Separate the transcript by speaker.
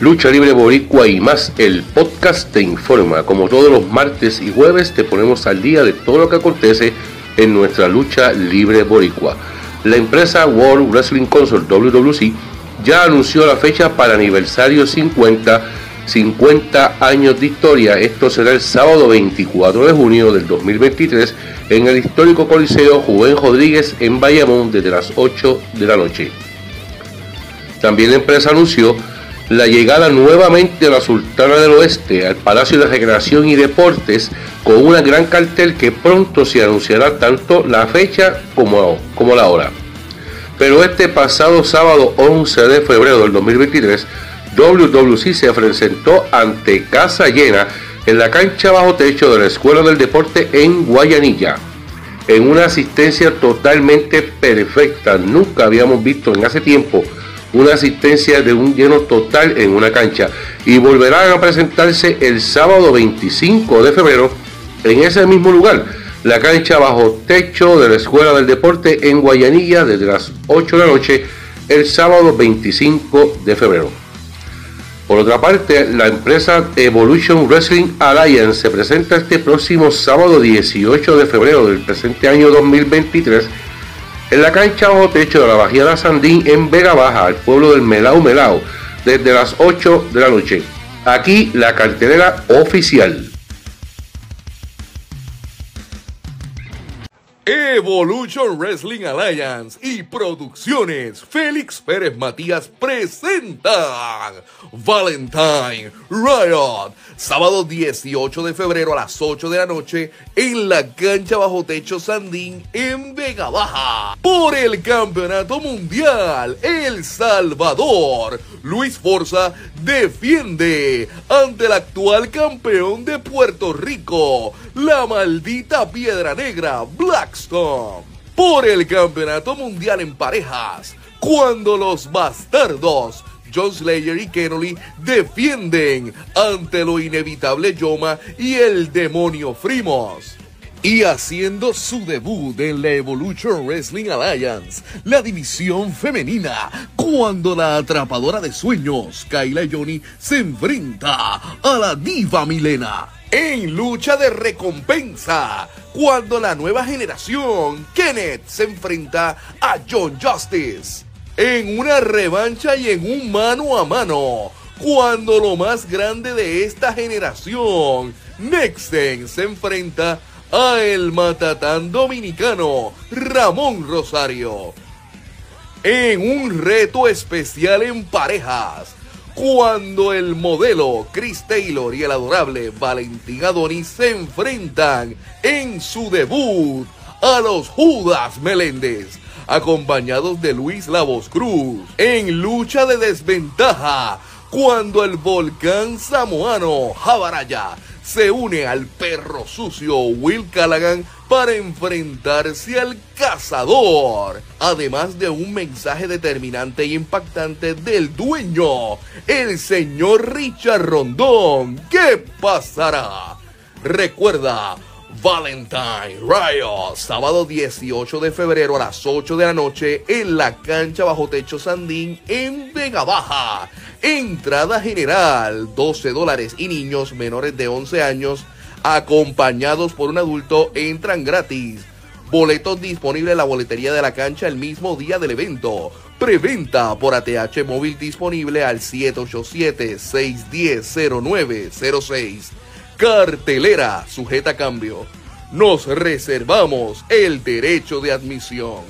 Speaker 1: Lucha Libre Boricua y más, el podcast te informa. Como todos los martes y jueves te ponemos al día de todo lo que acontece en nuestra lucha libre boricua. La empresa World Wrestling Consort WWC ya anunció la fecha para aniversario 50, 50 años de historia. Esto será el sábado 24 de junio del 2023 en el histórico Coliseo Juven Rodríguez en Bayamón desde las 8 de la noche. También la empresa anunció la llegada nuevamente de la Sultana del Oeste al Palacio de Recreación y Deportes con una gran cartel que pronto se anunciará tanto la fecha como, como la hora. Pero este pasado sábado 11 de febrero del 2023, WWC se presentó ante casa llena en la cancha bajo techo de la Escuela del Deporte en Guayanilla, en una asistencia totalmente perfecta. Nunca habíamos visto en hace tiempo una asistencia de un lleno total en una cancha y volverán a presentarse el sábado 25 de febrero en ese mismo lugar, la cancha bajo techo de la Escuela del Deporte en Guayanilla desde las 8 de la noche el sábado 25 de febrero. Por otra parte, la empresa Evolution Wrestling Alliance se presenta este próximo sábado 18 de febrero del presente año 2023 en la cancha bajo techo de la Bajía Sandín en Vega Baja, al pueblo del Melao Melao, desde las 8 de la noche. Aquí la cartelera oficial.
Speaker 2: Evolution Wrestling Alliance y Producciones Félix Pérez Matías presentan Valentine Riot, sábado 18 de febrero a las 8 de la noche en la cancha bajo techo Sandín en Vega Baja. Por el Campeonato Mundial, El Salvador, Luis Forza defiende ante el actual campeón de Puerto Rico, la maldita Piedra Negra, Por el Campeonato Mundial en Parejas, cuando los bastardos John Slayer y Kennedy defienden ante lo inevitable Yoma y el demonio Frimos. Y haciendo su debut en la Evolution Wrestling Alliance, la división femenina, cuando la atrapadora de sueños, Kyla Johnny, se enfrenta a la diva Milena. En lucha de recompensa, cuando la nueva generación, Kenneth, se enfrenta a John Justice. En una revancha y en un mano a mano, cuando lo más grande de esta generación, Nexen, se enfrenta a el matatán dominicano Ramón Rosario. En un reto especial en parejas, cuando el modelo Chris Taylor y el adorable Valentín Adonis se enfrentan en su debut a los Judas Meléndez, acompañados de Luis Lavos Cruz, en lucha de desventaja, cuando el volcán samoano Jabaraya se une al perro sucio Will Callaghan para enfrentarse al cazador, además de un mensaje determinante y impactante del dueño, el señor Richard Rondón. ¿Qué pasará? Recuerda, Valentine Riot, sábado 18 de febrero a las 8 de la noche en la cancha bajo techo Sandín en Vega Baja. Entrada general 12 dólares y niños menores de 11 años acompañados por un adulto entran gratis. Boletos disponibles en la boletería de la cancha el mismo día del evento. Preventa por ATH móvil disponible al 787-610-0906. Cartelera sujeta a cambio. Nos reservamos el derecho de admisión.